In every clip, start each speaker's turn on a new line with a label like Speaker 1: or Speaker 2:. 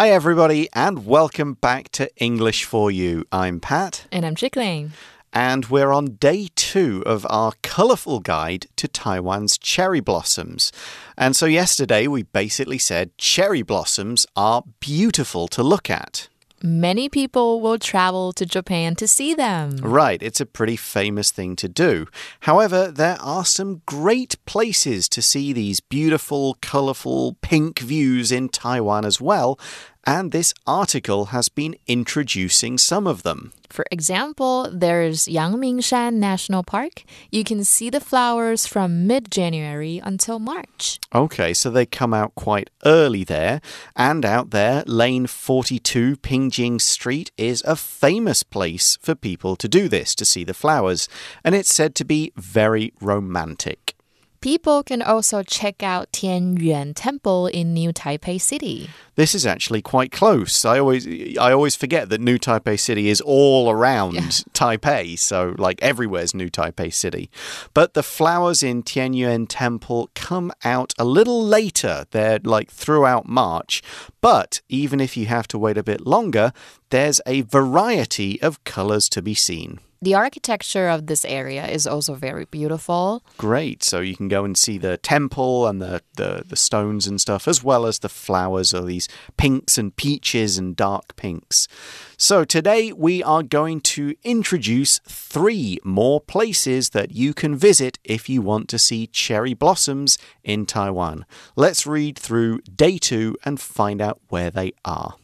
Speaker 1: Hi, everybody, and welcome back to English for You. I'm Pat.
Speaker 2: And I'm Chickling.
Speaker 1: And we're on day two of our colourful guide to Taiwan's cherry blossoms. And so, yesterday we basically said cherry blossoms are beautiful to look at.
Speaker 2: Many people will travel to Japan to see them.
Speaker 1: Right, it's a pretty famous thing to do. However, there are some great places to see these beautiful, colourful, pink views in Taiwan as well and this article has been introducing some of them.
Speaker 2: For example, there's Yangmingshan National Park. You can see the flowers from mid January until March.
Speaker 1: Okay, so they come out quite early there. And out there, Lane 42, Pingjing Street, is a famous place for people to do this, to see the flowers. And it's said to be very romantic.
Speaker 2: People can also check out Tianyuan Temple in New Taipei City.
Speaker 1: This is actually quite close. I always I always forget that New Taipei City is all around. Taipei, so like everywhere's New Taipei City. But the flowers in Tianyuan Temple come out a little later. They're like throughout March, but even if you have to wait a bit longer, there's a variety of colors to be seen.
Speaker 2: The architecture of this area is also very beautiful.
Speaker 1: Great. So you can go and see the temple and the, the, the stones and stuff, as well as the flowers or these pinks and peaches and dark pinks. So today we are going to introduce three more places that you can visit if you want to see cherry blossoms in Taiwan. Let's read through day two and find out where they are.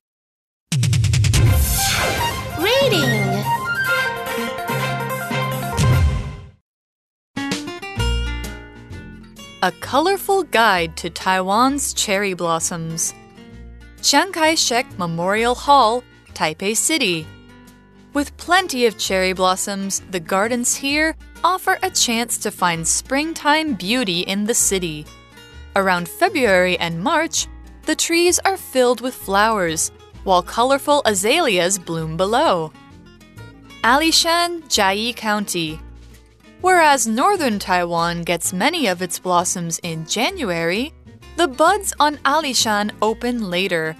Speaker 3: Reading
Speaker 4: A colorful guide to Taiwan's cherry blossoms. Chiang Kai shek Memorial Hall, Taipei City. With plenty of cherry blossoms, the gardens here offer a chance to find springtime beauty in the city. Around February and March, the trees are filled with flowers, while colorful azaleas bloom below. Alishan, Chiayi County. Whereas northern Taiwan gets many of its blossoms in January, the buds on Alishan open later.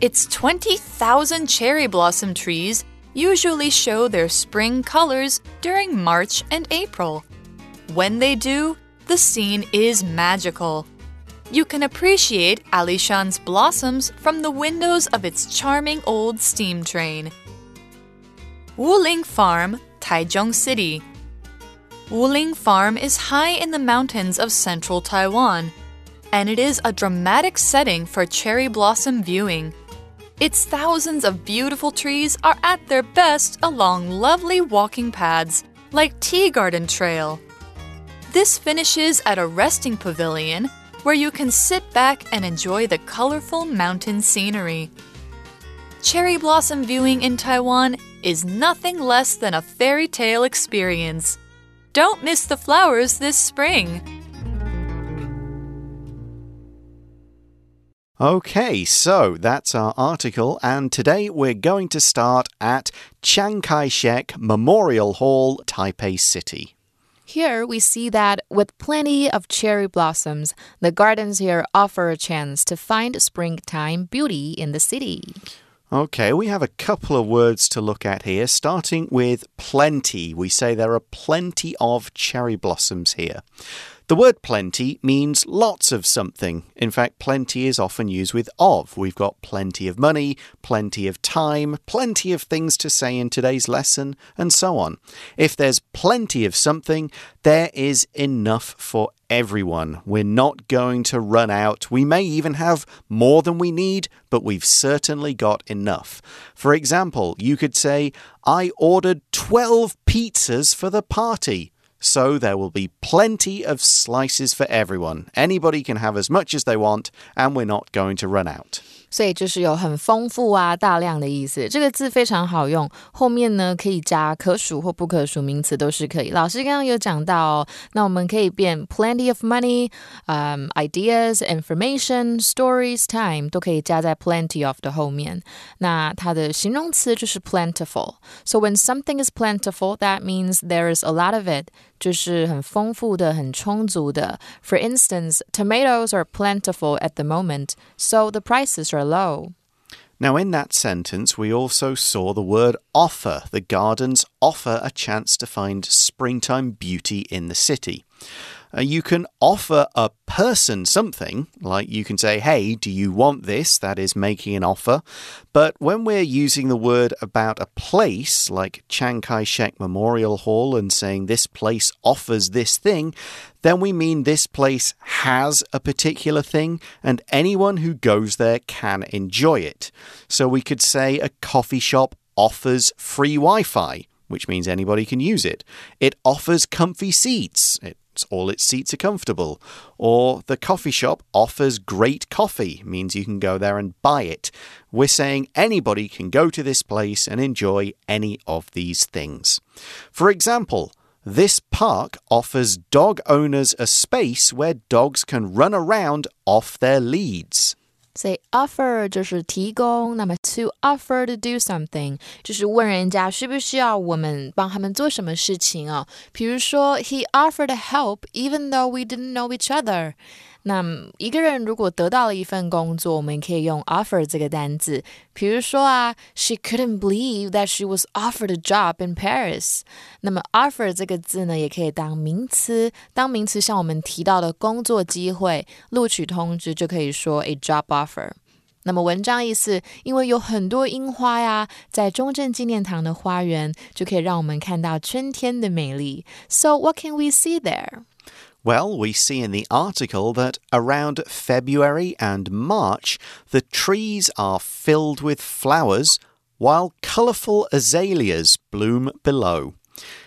Speaker 4: Its 20,000 cherry blossom trees usually show their spring colors during March and April. When they do, the scene is magical. You can appreciate Alishan's blossoms from the windows of its charming old steam train. Wuling Farm, Taichung City. Wuling Farm is high in the mountains of central Taiwan, and it is a dramatic setting for cherry blossom viewing. Its thousands of beautiful trees are at their best along lovely walking paths like Tea Garden Trail. This finishes at a resting pavilion where you can sit back and enjoy the colorful mountain scenery. Cherry blossom viewing in Taiwan is nothing less than a fairy tale experience. Don't miss the flowers this spring.
Speaker 1: Okay, so that's our article, and today we're going to start at Chiang Kai shek Memorial Hall, Taipei City.
Speaker 2: Here we see that with plenty of cherry blossoms, the gardens here offer a chance to find springtime beauty in the city.
Speaker 1: Okay, we have a couple of words to look at here, starting with plenty. We say there are plenty of cherry blossoms here. The word plenty means lots of something. In fact, plenty is often used with of. We've got plenty of money, plenty of time, plenty of things to say in today's lesson, and so on. If there's plenty of something, there is enough for everyone. We're not going to run out. We may even have more than we need, but we've certainly got enough. For example, you could say, I ordered 12 pizzas for the party. So there will be plenty of slices for everyone. Anybody can have as much as they want, and we're not going to run out.
Speaker 2: 所以就是有很丰富啊、大量的意思。这个字非常好用，后面呢可以加可数或不可数名词都是可以。老师刚刚有讲到哦，那我们可以变 plenty of money、um, ideas, information, stories, time 都可以加在 plenty of 的后面。那它的形容词就是 plentiful。So when something is plentiful, that means there is a lot of it. 就是很丰富的、很充足的。For instance, tomatoes are plentiful at the moment, so the prices are low.
Speaker 1: Now, in that sentence, we also saw the word offer. The gardens offer a chance to find springtime beauty in the city. Uh, you can offer a person something, like you can say, Hey, do you want this? That is making an offer. But when we're using the word about a place, like Chiang Kai shek Memorial Hall, and saying this place offers this thing, then we mean this place has a particular thing, and anyone who goes there can enjoy it. So we could say a coffee shop offers free Wi Fi which means anybody can use it. It offers comfy seats. It all its seats are comfortable. Or the coffee shop offers great coffee, means you can go there and buy it. We're saying anybody can go to this place and enjoy any of these things. For example, this park offers dog owners a space where dogs can run around off their leads.
Speaker 2: 所以 offer 就是提供，那么 to offer to do something 就是问人家需不需要我们帮他们做什么事情哦。比如说，He offered help even though we didn't know each other。 那一个人如果得到了一份工作，我们可以用 offer 这个单字。比如说啊，She couldn't believe that she was offered a job in Paris。那么 offer 这个字呢，也可以当名词。当名词，像我们提到的工作机会、录取通知，就可以说 a job offer。那么文章意思，因为有很多樱花呀，在中正纪念堂的花园，就可以让我们看到春天的美丽。So what can we see there?
Speaker 1: Well, we see in the article that around February and March, the trees are filled with flowers while colourful azaleas bloom below.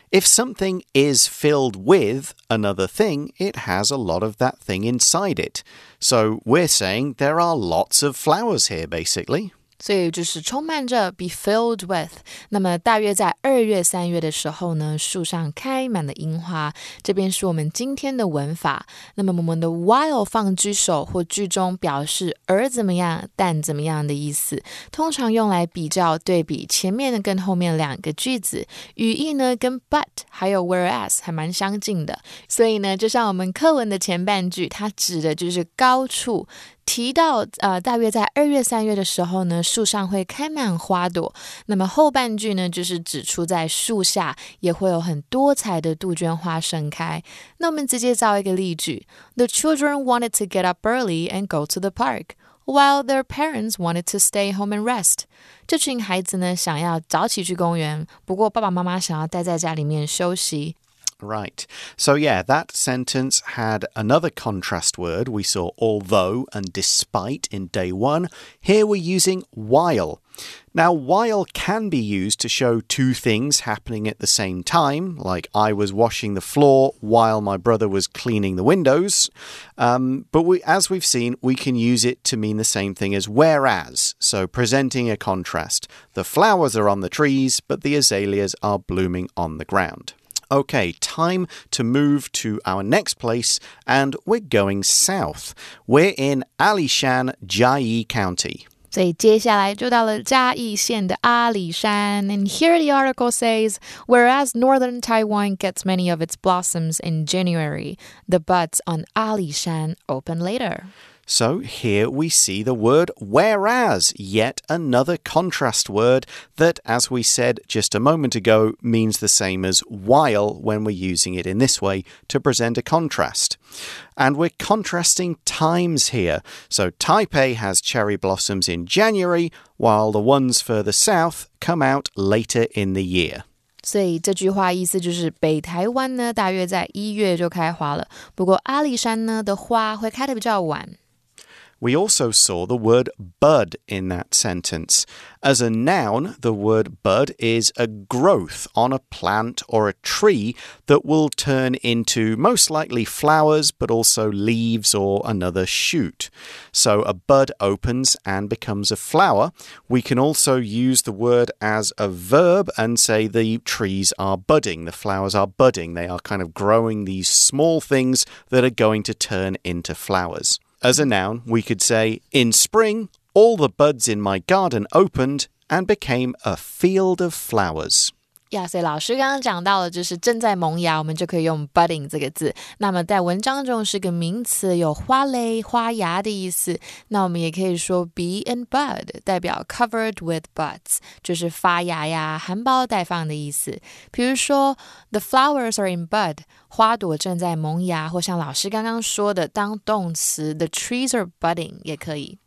Speaker 1: If something is filled with another thing, it has a lot of that thing inside it. So we're saying there are lots of flowers here, basically.
Speaker 2: 所以就是充满着，be filled with。那么大约在二月、三月的时候呢，树上开满了樱花。这边是我们今天的文法。那么我们的 while 放句首或句中，表示而怎么样、但怎么样的意思，通常用来比较对比前面的跟后面两个句子。语义呢，跟 but 还有 whereas 还蛮相近的。所以呢，就像我们课文的前半句，它指的就是高处。提到呃，大约在二月、三月的时候呢，树上会开满花朵。那么后半句呢，就是指出在树下也会有很多彩的杜鹃花盛开。那我们直接造一个例句：The children wanted to get up early and go to the park, while their parents wanted to stay home and rest。这群孩子呢，想要早起去公园，不过爸爸妈妈想要待在家里面休息。
Speaker 1: Right. So, yeah, that sentence had another contrast word. We saw although and despite in day one. Here we're using while. Now, while can be used to show two things happening at the same time, like I was washing the floor while my brother was cleaning the windows. Um, but we, as we've seen, we can use it to mean the same thing as whereas, so presenting a contrast. The flowers are on the trees, but the azaleas are blooming on the ground. Okay, time to move to our next place, and we're going south. We're in Alishan, Chiayi County.
Speaker 2: 所以接下来就到了嘉义县的阿里山。And here the article says, whereas northern Taiwan gets many of its blossoms in January, the buds on Ali Shan open later.
Speaker 1: So here we see the word whereas, yet another contrast word that, as we said just a moment ago, means the same as while when we're using it in this way to present a contrast. And we're contrasting times here. So Taipei has cherry blossoms in January, while the ones further south come out later in the year.
Speaker 2: 所以这句话意思就是，北台湾呢大约在一月就开花了，不过阿里山呢的花会开的比较晚。
Speaker 1: We also saw the word bud in that sentence. As a noun, the word bud is a growth on a plant or a tree that will turn into most likely flowers, but also leaves or another shoot. So a bud opens and becomes a flower. We can also use the word as a verb and say the trees are budding, the flowers are budding. They are kind of growing these small things that are going to turn into flowers. As a noun, we could say, In spring, all the buds in my garden opened and became a field of flowers.
Speaker 2: 呀，所以老师刚刚讲到了，就是正在萌芽，我们就可以用 budding 这个字。那么在文章中是个名词，有花蕾、花芽的意思。那我们也可以说 be in bud，代表 covered with buds，就是发芽呀、含苞待放的意思。比如说 the flowers are in bud，花朵正在萌芽，或像老师刚刚说的，当动词 the trees are budding 也可以。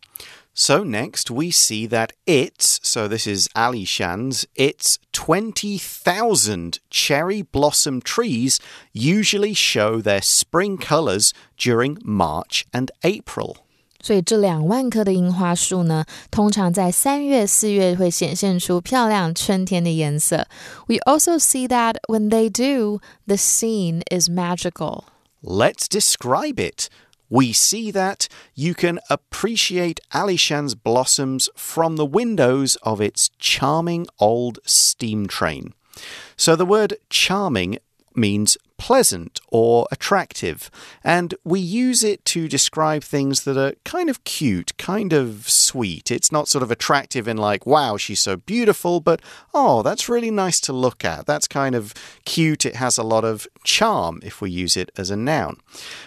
Speaker 1: So next we see that its, so this is Ali Shan's, its 20,000 cherry blossom trees usually show their spring colours during March and April.
Speaker 2: 所以这两万棵的樱花树呢，通常在三月、四月会显现出漂亮春天的颜色。We also see that when they do, the scene is magical.
Speaker 1: Let's describe it. We see that you can appreciate Alishan's blossoms from the windows of its charming old steam train. So the word charming means pleasant or attractive, and we use it to describe things that are kind of cute, kind of sweet. It's not sort of attractive in like, wow, she's so beautiful, but oh, that's really nice to look at. That's kind of cute. It has a lot of charm if we use it as a noun.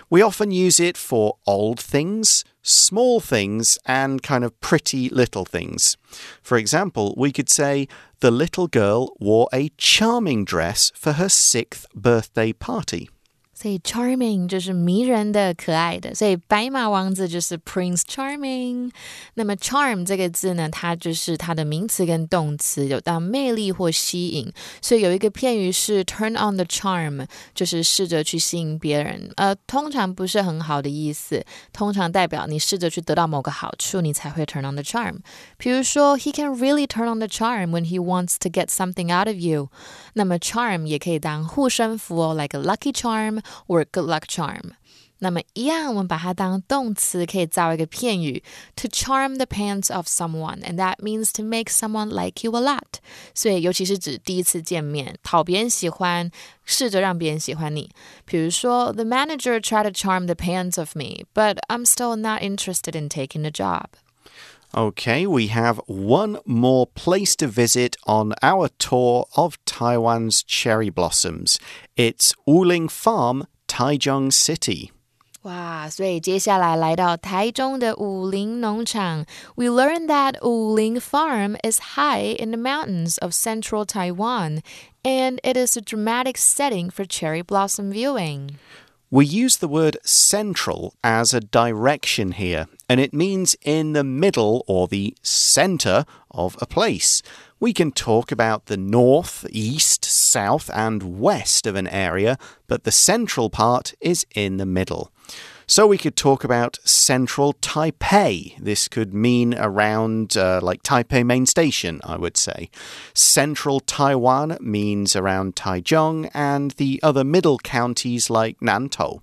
Speaker 1: We often use it for old things small things and kind of pretty little things. For example, we could say, the little girl wore a charming dress for her sixth birthday party.
Speaker 2: 所以 charming 就是迷人的、可爱的，所以白马王子就是 Prince Charming。那么 charm 这个字呢，它就是它的名词跟动词，有到魅力或吸引。所以有一个片语是 turn on the charm，就是试着去吸引别人。呃，通常不是很好的意思，通常代表你试着去得到某个好处，你才会 turn on the charm。比如说，He can really turn on the charm when he wants to get something out of you。那么 charm 也可以当护身符哦，like a lucky charm。or good luck charm。那么一样，我们把它当动词，可以造一个片语，to charm the pants of someone，and that means to make someone like you a lot。所以，尤其是指第一次见面，讨别人喜欢，试着让别人喜欢你。比如说，The manager tried to charm the pants of me，but I'm still not interested in taking the job。
Speaker 1: Okay, we have one more place to visit on our tour of Taiwan's cherry blossoms. It's Wuling Farm, Taichung City.
Speaker 2: 哇，所以接下来来到台中的武陵农场，We learned that Wuling Farm is high in the mountains of central Taiwan, and it is a dramatic setting for cherry blossom viewing.
Speaker 1: We use the word central as a direction here, and it means in the middle or the center of a place. We can talk about the north, east, south, and west of an area, but the central part is in the middle. So we could talk about central Taipei. This could mean around uh, like Taipei main station, I would say. Central Taiwan means around Taichung and the other middle counties like Nantou.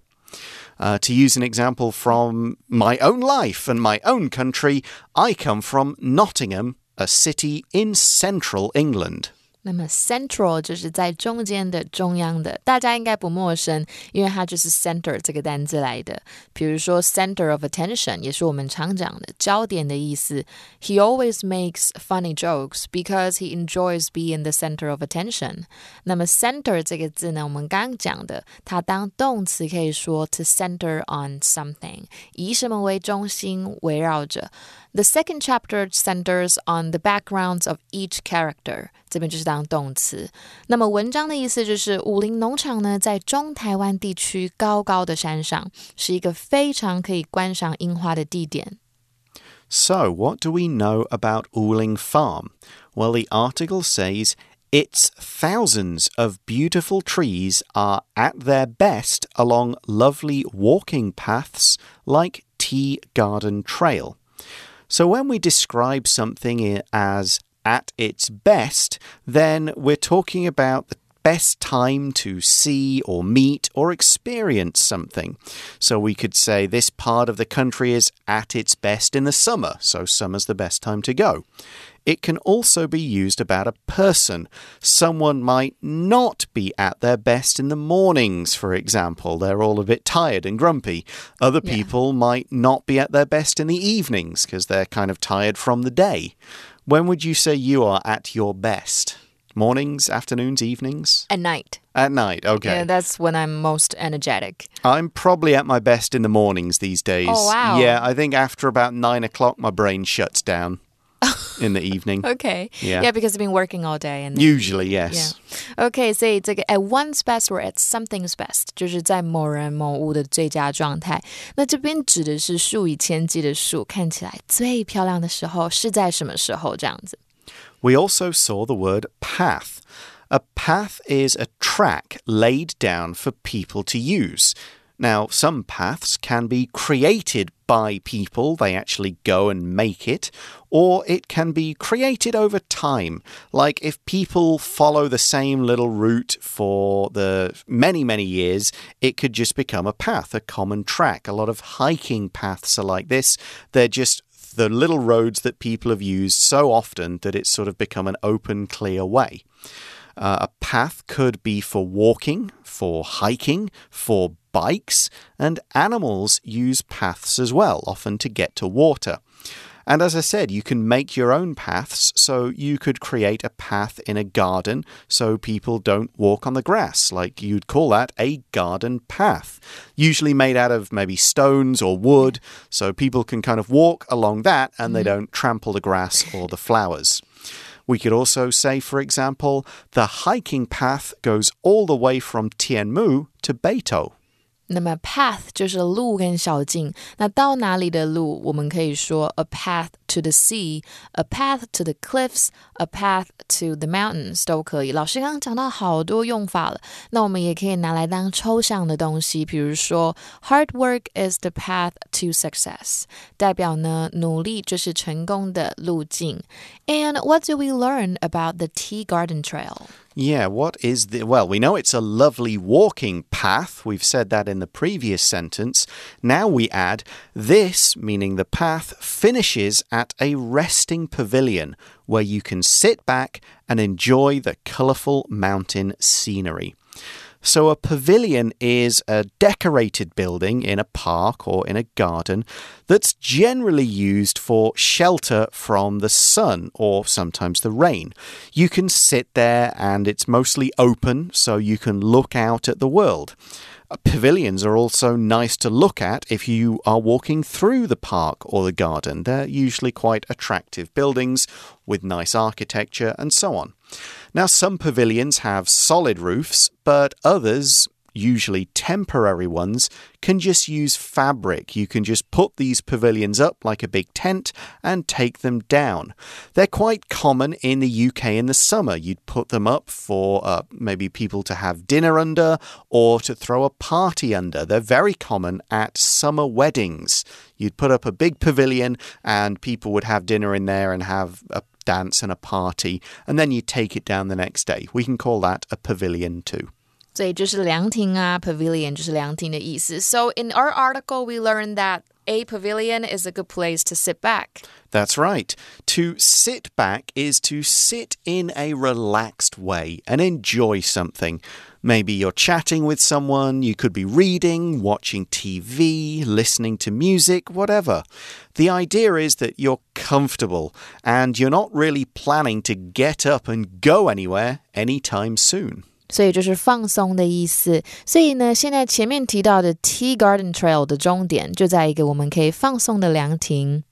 Speaker 1: Uh, to use an example from my own life and my own country, I come from Nottingham, a city in central England.
Speaker 2: 那么 central 就是在中间的、中央的，大家应该不陌生，因为它就是 center 这个单字来的。比如说 center of attention 也是我们常讲的焦点的意思。He always makes funny jokes because he enjoys being the center of attention。那么 center 这个字呢，我们刚刚讲的，它当动词可以说 to center on something，以什么为中心，围绕着。The second chapter centers on the backgrounds of each character
Speaker 1: so what do we know about Wuling Farm? Well, the article says its thousands of beautiful trees are at their best along lovely walking paths like Tea Garden Trail. So when we describe something as at its best, then we're talking about the best time to see or meet or experience something. So we could say this part of the country is at its best in the summer, so summer's the best time to go. It can also be used about a person. Someone might not be at their best in the mornings, for example. They're all a bit tired and grumpy. Other
Speaker 2: Yeah.
Speaker 1: people might not be at their best in the evenings because they're kind of tired from the day. When would you say you are at your best? Mornings, afternoons, evenings?
Speaker 2: At night.
Speaker 1: At night, okay.
Speaker 2: Yeah, that's when I'm most energetic.
Speaker 1: I'm probably at my best in the mornings these days.
Speaker 2: Oh, wow.
Speaker 1: Yeah, I think after about nine o'clock, my brain shuts down in the evening.
Speaker 2: Okay.
Speaker 1: Yeah.
Speaker 2: Yeah, because I've been working all day and
Speaker 1: Usually, yes.
Speaker 2: Yeah. OK，所以这个 at one's best or at something's best，就是在某人某物的最佳状态。那这边指的是数以千计的数，看起来最漂亮的时候是在什么时候？这样子。
Speaker 1: We also saw the word path. A path is a track laid down for people to use. Now, some paths can be created by people, they actually go and make it, or it can be created over time. Like if people follow the same little route for the many, many years, it could just become a path, a common track. A lot of hiking paths are like this. They're just the little roads that people have used so often that it's sort of become an open, clear way. Uh, a path could be for walking, for hiking, for bikes, and animals use paths as well, often to get to water. And as I said, you can make your own paths, so you could create a path in a garden so people don't walk on the grass. Like you'd call that a garden path, usually made out of maybe stones or wood, so people can kind of walk along that and they mm-hmm. don't trample the grass or the flowers. We could also say, for example, the hiking path goes all the way from Tianmu to Beitou.
Speaker 2: 那么 path 就是路跟小径，那到哪里的路，我们可以说 a path to the sea, a path to the cliffs, a path to the mountains 都可以。老师刚刚讲到好多用法了，那我们也可以拿来当抽象的东西，比如说 hard work is the path to success，代表呢努力就是成功的路径。And what do we learn about the Tea Garden Trail?
Speaker 1: Yeah, what is the. Well, we know it's a lovely walking path. We've said that in the previous sentence. Now we add this, meaning the path, finishes at a resting pavilion where you can sit back and enjoy the colourful mountain scenery. So, a pavilion is a decorated building in a park or in a garden that's generally used for shelter from the sun or sometimes the rain. You can sit there and it's mostly open, so you can look out at the world. Uh, Pavilions are also nice to look at if you are walking through the park or the garden. They're usually quite attractive buildings with nice architecture and so on. Now, some pavilions have solid roofs, but others, usually temporary ones, can just use fabric. You can just put these pavilions up like a big tent and take them down. They're quite common in the UK in the summer. You'd put them up for uh, maybe people to have dinner under or to throw a party under. They're very common at summer weddings. You'd put up a big pavilion and people would have dinner in there and have a dance and a party, and then you take it down the next day. We can call that a pavilion too.
Speaker 2: 所以就是凉亭啊，pavilion 就是凉亭的意思。So in our article, we learned that a pavilion is a good place to sit back.
Speaker 1: That's right. To sit back is to sit in a relaxed way and enjoy something. Maybe you're chatting with someone, you could be reading, watching TV, listening to music, whatever. The idea is that you're comfortable and you're not really planning to get up and go anywhere anytime soon.
Speaker 2: 所以就是放松的意思。所以呢，现在前面提到的 Tea Garden Trail 的终点就在一个我们可以放松的凉亭。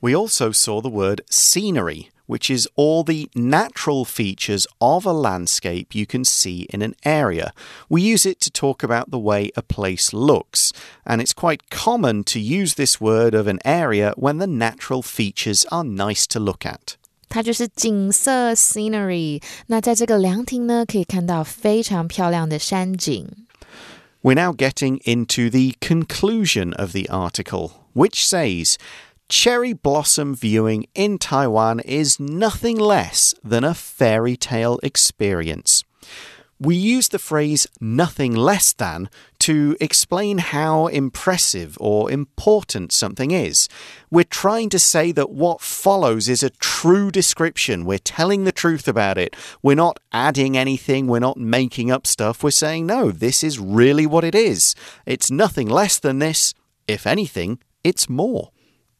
Speaker 1: We also saw the word scenery, which is all the natural features of a landscape you can see in an area. We use it to talk about the way a place looks, and it's quite common to use this word of an area when the natural features are nice to look at.
Speaker 2: 它就是景色 scenery。那在这个凉亭呢，可以看到非常漂亮的山景。
Speaker 1: We're now getting into the conclusion of the article, which says cherry blossom viewing in Taiwan is nothing less than a fairy tale experience. We use the phrase nothing less than to explain how impressive or important something is. We're trying to say that what follows is a true description. We're telling the truth about it. We're not adding anything. We're not making up stuff. We're saying, no, this is really what it is. It's nothing less than this. If anything, it's more.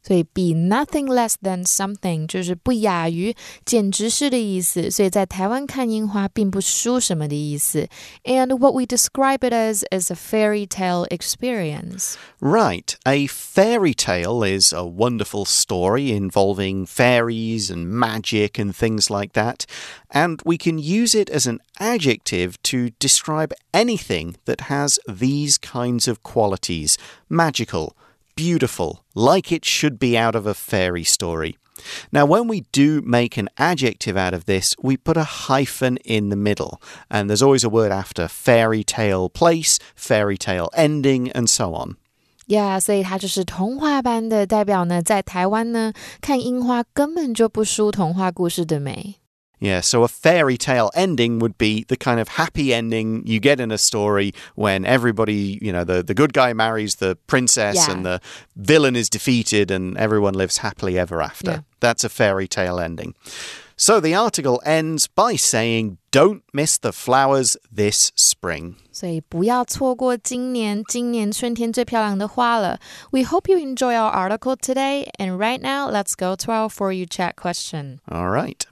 Speaker 2: 所以比 nothing less than something 就是不亚于、简直是的意思。所以在台湾看樱花并不输什么的意思。And what we describe it as is a fairy tale experience.
Speaker 1: Right. A fairy tale is a wonderful story involving fairies and magic and things like that. And we can use it as an adjective to describe anything that has these kinds of qualities magical beautiful, like it should be out of a fairy story. Now, when we do make an adjective out of this, we put a hyphen in the middle, and there's always a word after fairy tale place, fairy tale ending, and so on.
Speaker 2: Yeah，所以它就是童话般的，代表呢，在台湾呢，看樱花根本就不输童话故事的美。
Speaker 1: yeah, so a fairy tale ending would be the kind of happy ending you get in a story when everybody, you know, the, the good guy marries the princess
Speaker 2: yeah.
Speaker 1: and the villain is defeated and everyone lives happily ever after.
Speaker 2: Yeah.
Speaker 1: That's a fairy tale ending. So the article ends by saying, Don't miss the flowers this spring.
Speaker 2: 所以不要错过今年今年春天最漂亮的花了。We hope you enjoy our article today. And right now, let's go to our For You Chat question.
Speaker 1: All right.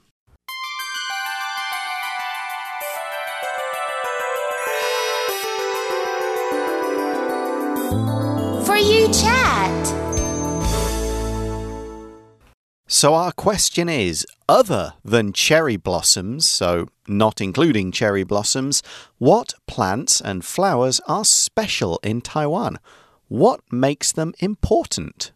Speaker 3: For Chat.
Speaker 1: So, our question is other than cherry blossoms, so not including cherry blossoms, what plants and flowers are special in Taiwan? What makes them important?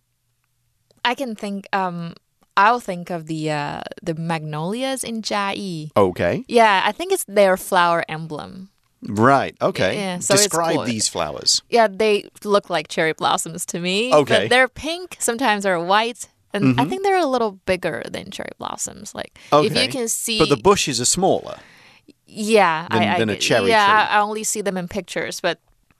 Speaker 2: I can think. Um, I'll think of the uh, the magnolias in Chiayi.
Speaker 1: Okay.
Speaker 2: Yeah, I think it's their flower emblem.
Speaker 1: Right. Okay.
Speaker 2: Yeah, so
Speaker 1: Describe these flowers.
Speaker 2: Yeah, they look like cherry blossoms to me.
Speaker 1: Okay.
Speaker 2: But they're pink, sometimes they're white. And I mm-hmm. think they're a little bigger than cherry blossoms. Like if you can see
Speaker 1: But the bushes are smaller.
Speaker 2: Yeah,
Speaker 1: than-
Speaker 2: I, I
Speaker 1: than a cherry
Speaker 2: Yeah,
Speaker 1: tree.
Speaker 2: I, I only see them in pictures, but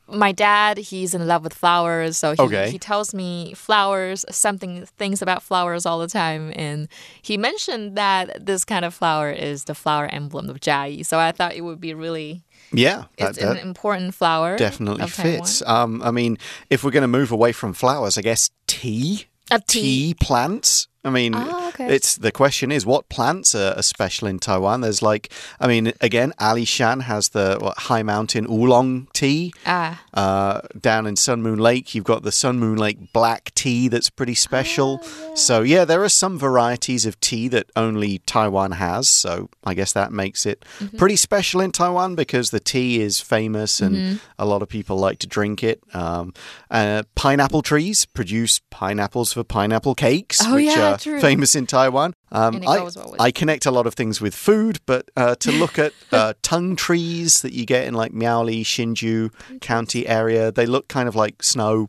Speaker 2: my dad, he's in love with flowers, so he,
Speaker 1: Okay.
Speaker 2: he tells me flowers, something things about flowers all the time, and he mentioned that this kind of flower is the flower emblem of Chiayi. So I thought it would be really
Speaker 1: Yeah.
Speaker 2: it's
Speaker 1: that-
Speaker 2: an important flower.
Speaker 1: definitely fits. Um, I mean, if we're going to move away from flowers, I guess tea,
Speaker 2: A tea.
Speaker 1: plants. I mean,
Speaker 2: Ah, okay.
Speaker 1: it's the question is what plants are, are special in Taiwan. There's like, I mean, again, Ali Shan has the what, high mountain oolong tea.
Speaker 2: Ah,
Speaker 1: Uh, down in Sun Moon Lake, you've got the Sun Moon Lake black tea that's pretty special.
Speaker 2: Ah,
Speaker 1: So, yeah, there are some varieties of tea that only Taiwan has. So, I guess that makes it
Speaker 2: Mm-hmm.
Speaker 1: pretty special in Taiwan because the tea is famous and
Speaker 2: Mm-hmm.
Speaker 1: a lot of people like to drink it. Um, uh, pineapple trees produce pineapples for pineapple cakes,
Speaker 2: Oh,
Speaker 1: which
Speaker 2: yeah, true.
Speaker 1: famous in Taiwan. Um, I,
Speaker 2: well
Speaker 1: I connect a lot of things with food, but uh, to look at uh, tung trees that you get in like Miaoli, Hsinchu County area, they look kind of like snow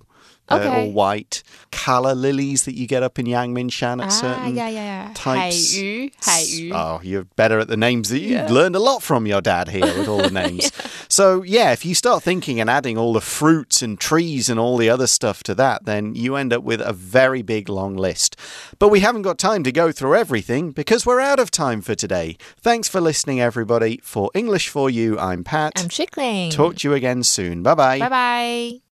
Speaker 2: okay.
Speaker 1: uh, or white. Calla lilies that you get up in Yangmingshan at
Speaker 2: ah,
Speaker 1: certain
Speaker 2: yeah, yeah, yeah.
Speaker 1: types.
Speaker 2: Hey, you. Hey,
Speaker 1: oh, you're better at the names that you've learned a lot from your dad here with all the names. so, yeah, if you start thinking and adding all the fruits and trees and all the other stuff to that, then you end up with a very big long list. But we haven't got time to go through everything because we're out of time for today. Thanks for listening, everybody. For English for You, I'm Pat.
Speaker 2: I'm Chickling.
Speaker 1: Talk to you again soon. Bye bye.
Speaker 2: Bye bye.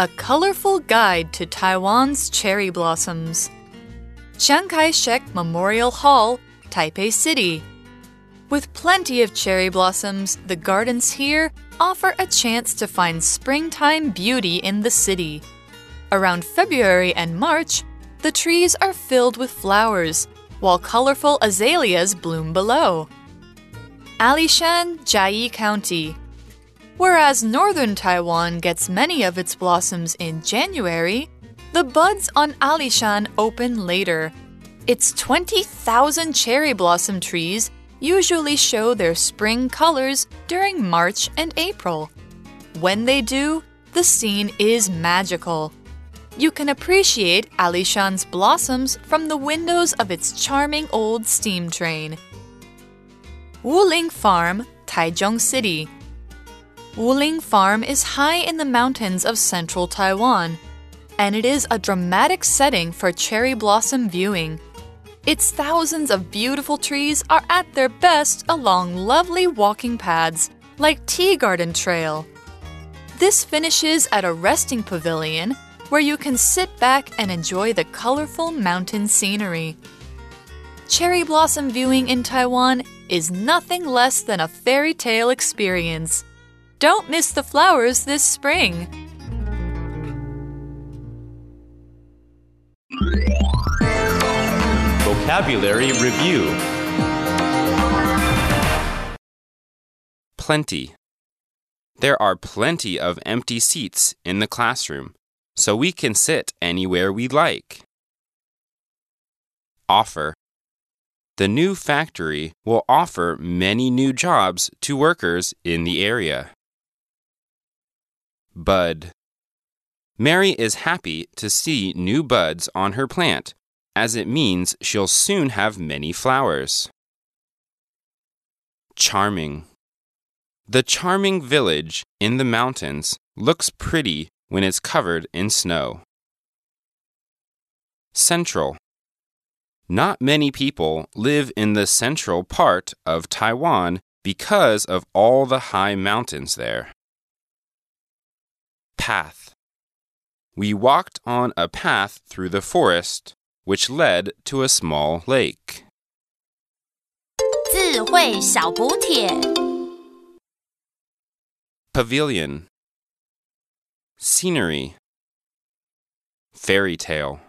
Speaker 4: A colorful guide to Taiwan's cherry blossoms. Chiang Kai shek Memorial Hall, Taipei City. With plenty of cherry blossoms, the gardens here offer a chance to find springtime beauty in the city. Around February and March, the trees are filled with flowers, while colorful azaleas bloom below. Alishan, Chiayi County. Whereas northern Taiwan gets many of its blossoms in January, the buds on Alishan open later. Its 20,000 cherry blossom trees usually show their spring colors during March and April. When they do, the scene is magical. You can appreciate Alishan's blossoms from the windows of its charming old steam train. Wuling Farm, Taichung City. Wuling Farm is high in the mountains of central Taiwan, and it is a dramatic setting for cherry blossom viewing. Its thousands of beautiful trees are at their best along lovely walking paths like Tea Garden Trail. This finishes at a resting pavilion where you can sit back and enjoy the colorful mountain scenery. Cherry blossom viewing in Taiwan is nothing less than a fairy tale experience. Don't miss the flowers this spring.
Speaker 5: Vocabulary Review
Speaker 6: Plenty. There are plenty of empty seats in the classroom, so we can sit anywhere we like. Offer. The new factory will offer many new jobs to workers in the area. Bud. Mary is happy to see new buds on her plant, as it means she'll soon have many flowers. Charming. The charming village in the mountains looks pretty when it's covered in snow. Central. Not many people live in the central part of Taiwan because of all the high mountains there. Path. We walked on a path through the forest, which led to a small lake.
Speaker 3: 智慧小补帖。
Speaker 6: Pavilion. Scenery. Fairy tale.